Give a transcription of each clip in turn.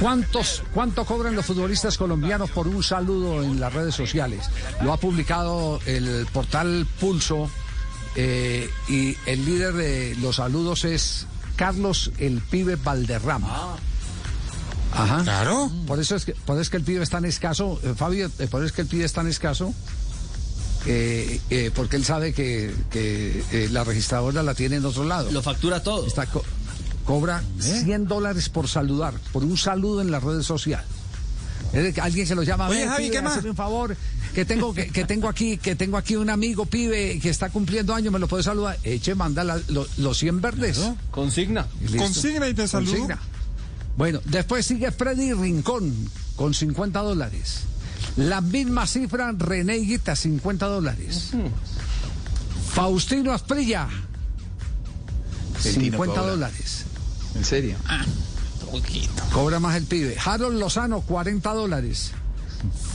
¿Cuántos, ¿Cuánto cobran los futbolistas colombianos por un saludo en las redes sociales? Lo ha publicado el portal Pulso eh, y el líder de los saludos es Carlos el Pibe Valderrama. Ajá. Claro. Por eso es que, por eso es que el pibe es tan escaso, eh, Fabio, eh, por eso es que el pibe es tan escaso, eh, eh, porque él sabe que, que, eh, la registradora la tiene en otro lado. Lo factura todo. Está co- cobra 100 dólares por saludar, por un saludo en la red social. Es de que alguien se lo llama. Oye, "Ve, Javi, ¿qué más?" hazme un favor, que tengo que, que tengo aquí, que tengo aquí un amigo pibe que está cumpliendo años, me lo puede saludar. Eche, manda la- lo- los 100 verdes. Consigna. Y. Consigna y te saludo. Consigna. Bueno, después sigue Freddy Rincón con 50 dólares. La misma cifra, René Guita, 50 dólares. Faustino Asprilla, 50 cobra. dólares. En serio. Cobra más el pibe. Harold Lozano, 40 dólares.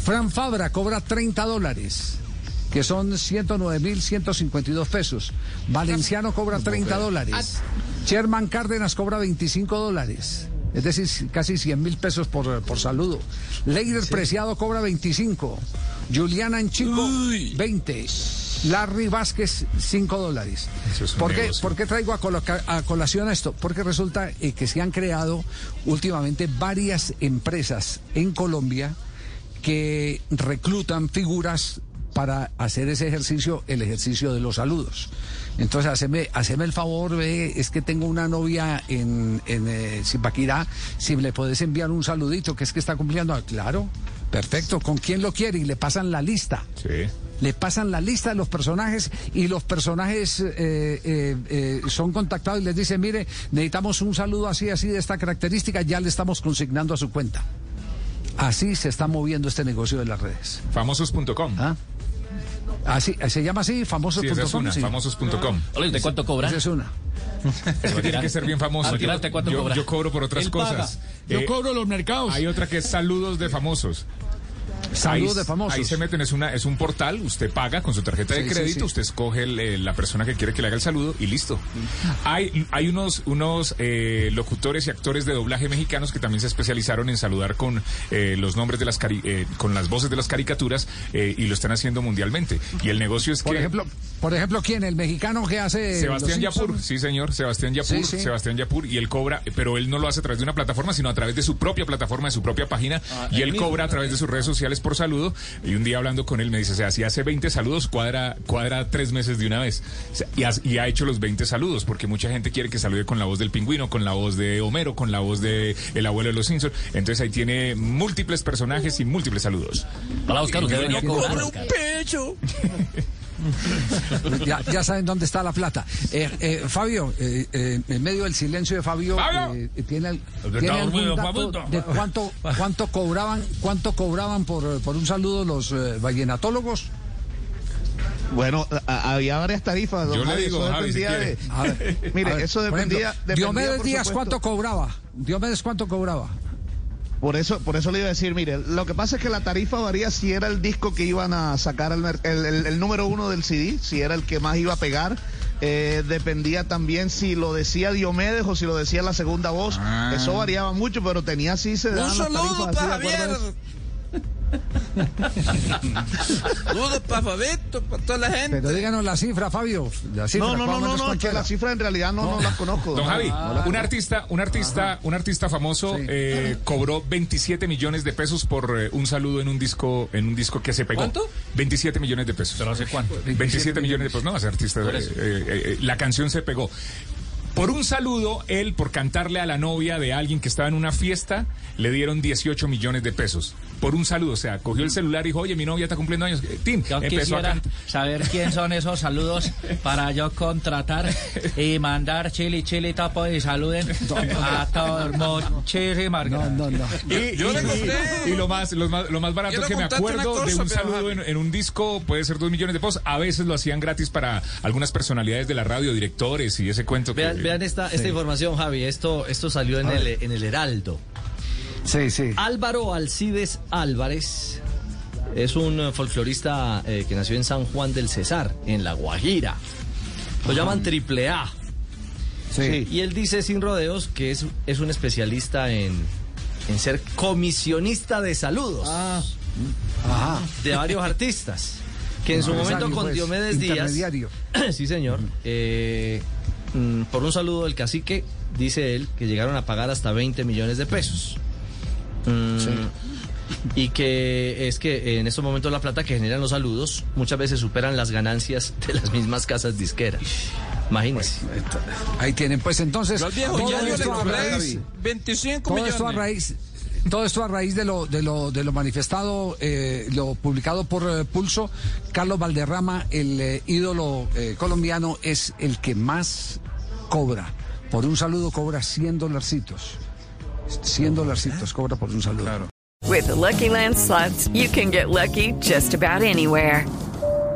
Fran Fabra cobra 30 dólares, que son 109.152 pesos. Valenciano cobra 30 dólares. Sherman Cárdenas cobra 25 dólares. Es decir, casi 100 mil pesos por, por saludo. Leider Preciado cobra 25. Juliana Anchico, 20. Larry Vázquez, 5 dólares. Es ¿Por qué, por qué traigo a, coloca- a colación esto? Porque resulta eh, que se han creado últimamente varias empresas en Colombia que reclutan figuras para hacer ese ejercicio, el ejercicio de los saludos. Entonces, haceme, haceme el favor, ve, es que tengo una novia en, en eh, Zipaquirá, si le puedes enviar un saludito, que es que está cumpliendo. Ah, Claro, perfecto, ¿con quién lo quiere? Y le pasan la lista. Sí. Le pasan la lista de los personajes y los personajes eh, eh, eh, son contactados y les dicen, mire, necesitamos un saludo así, así, de esta característica, ya le estamos consignando a su cuenta. Así se está moviendo este negocio de las redes. Famosos.com. ¿Ah? Así, se llama así, Sí, famosos.com. es una, sí. famosos.com. ¿de cuánto cobra? Esa es una. Es que tiene que ser bien famoso. ¿A Yo, yo- yo cobro por otras Él cosas. paga. Eh, los mercados. hay otra que es saludos de famosos. Saludos Ahí- de famosos. Ahí se meten, es, una, es un portal, usted paga con su tarjeta de Sí, crédito, sí. usted escoge el, eh, la persona que quiere que le haga el saludo y listo. Hay, hay unos, unos eh, locutores y actores de doblaje mexicanos que también se especializaron en saludar con eh, los nombres de las cari- eh, con las voces de las caricaturas eh, y lo están haciendo mundialmente. Y el negocio es Por que ejemplo, por ejemplo, ¿quién? El mexicano que hace. Sebastián Los Yapur, sí señor, Sebastián Yapur, Sí, sí. Sebastián Yapur, y él cobra, pero él no lo hace a través de una plataforma, sino a través de su propia plataforma, de su propia página, y él cobra a través de sus redes sociales por saludo, y un día hablando con él me dice, o sea, si hace 20 saludos, cuadra, cuadra tres meses de una vez, O sea, y, has- y ha hecho los 20 saludos, porque mucha gente quiere que salude con la voz del pingüino, con la voz de Homero, con la voz de el abuelo de los Simpsons, entonces ahí tiene múltiples personajes y múltiples saludos. Hola, Oscar, usted. Oscar. Ya, ya saben dónde está la plata. Eh, eh, Fabio, eh, eh, en medio del silencio de Fabio, Fabio. eh, ¿tiene, ¿tiene algún dato de cuánto, cuánto cobraban, cuánto cobraban por, por un saludo los eh, vallenatólogos? Bueno, a- había varias tarifas. don Yo le Javi, digo, eso Javi, si dependía quiere. de- A ver, Mire, a ver, eso por ejemplo, dependía. dependía, Diomedes Díaz, supuesto. ¿cuánto cobraba? Diomedes, ¿cuánto cobraba? Por eso, por eso le iba a decir, mire, lo que pasa es que la tarifa varía si era el disco que iban a sacar el, el- el número uno del CD, si era el que más iba a pegar. Eh, dependía también si lo decía Diomedes o si lo decía la segunda voz. Ah. Eso variaba mucho, pero tenía así se daban las tarifas así Saludos para Fabito, para toda la gente. Pero díganos la cifra, Fabio. La cifra, No, no, no, no, no, que la cifra en realidad no, no las conozco. Don Javi, Javi. un artista, un artista, un artista famoso Sí. eh, cobró 27 millones de pesos por eh, un saludo en un disco, en un disco que se pegó. ¿Cuánto? 27 millones de pesos. ¿Pero hace cuánto? 27 millones de pesos. No, ese artista, eh, eh, eh, la canción se pegó. Por un saludo, él, por cantarle a la novia de alguien que estaba en una fiesta, le dieron 18 millones de pesos. Por un saludo, o sea, cogió el celular y dijo, oye, mi novia está cumpliendo años. Eh, Tim, Yo empezó a saber quién son esos saludos para yo contratar y mandar chili, chili, tapo y saluden a todos. Muchísimas No, gracias. no, no. Y, Yo y- le y- conté. y lo más, lo más, lo más barato que me acuerdo de un saludo en, en un disco puede ser dos millones de pesos. A veces lo hacían gratis para algunas personalidades de la radio, directores y ese cuento que... Vean, vean esta, esta información, Javi. Esto, esto salió en el, en el Heraldo. Sí, sí. Álvaro Alcides Álvarez es un eh, folclorista eh, que nació en San Juan del Cesar, en La Guajira. Lo llaman Triple A. Sí. Y él dice sin rodeos que es, es un especialista en, en ser comisionista de saludos Ajá. de varios artistas. Que en su momento con Diomedes Díaz. sí, señor. eh, mm, por un saludo del cacique, dice él que llegaron a pagar hasta 20 millones de pesos. Mm, Y que es que en estos momentos la plata que generan los saludos muchas veces superan las ganancias de las mismas casas disqueras. Imagínense. Ahí tienen, pues entonces. Yo al viejo todo Yayo le esto a cobré raíz- 25 todo millones. esto a raíz. Todo esto a raíz de lo, de lo, de lo manifestado, eh, lo publicado por eh, Pulso, Carlos Valderrama, el eh, ídolo eh, colombiano, es el que más cobra. Por un saludo cobra 100 dolarcitos. 100 dolarcitos cobra por un saludo. With the Lucky Land slots, you can get lucky just about anywhere.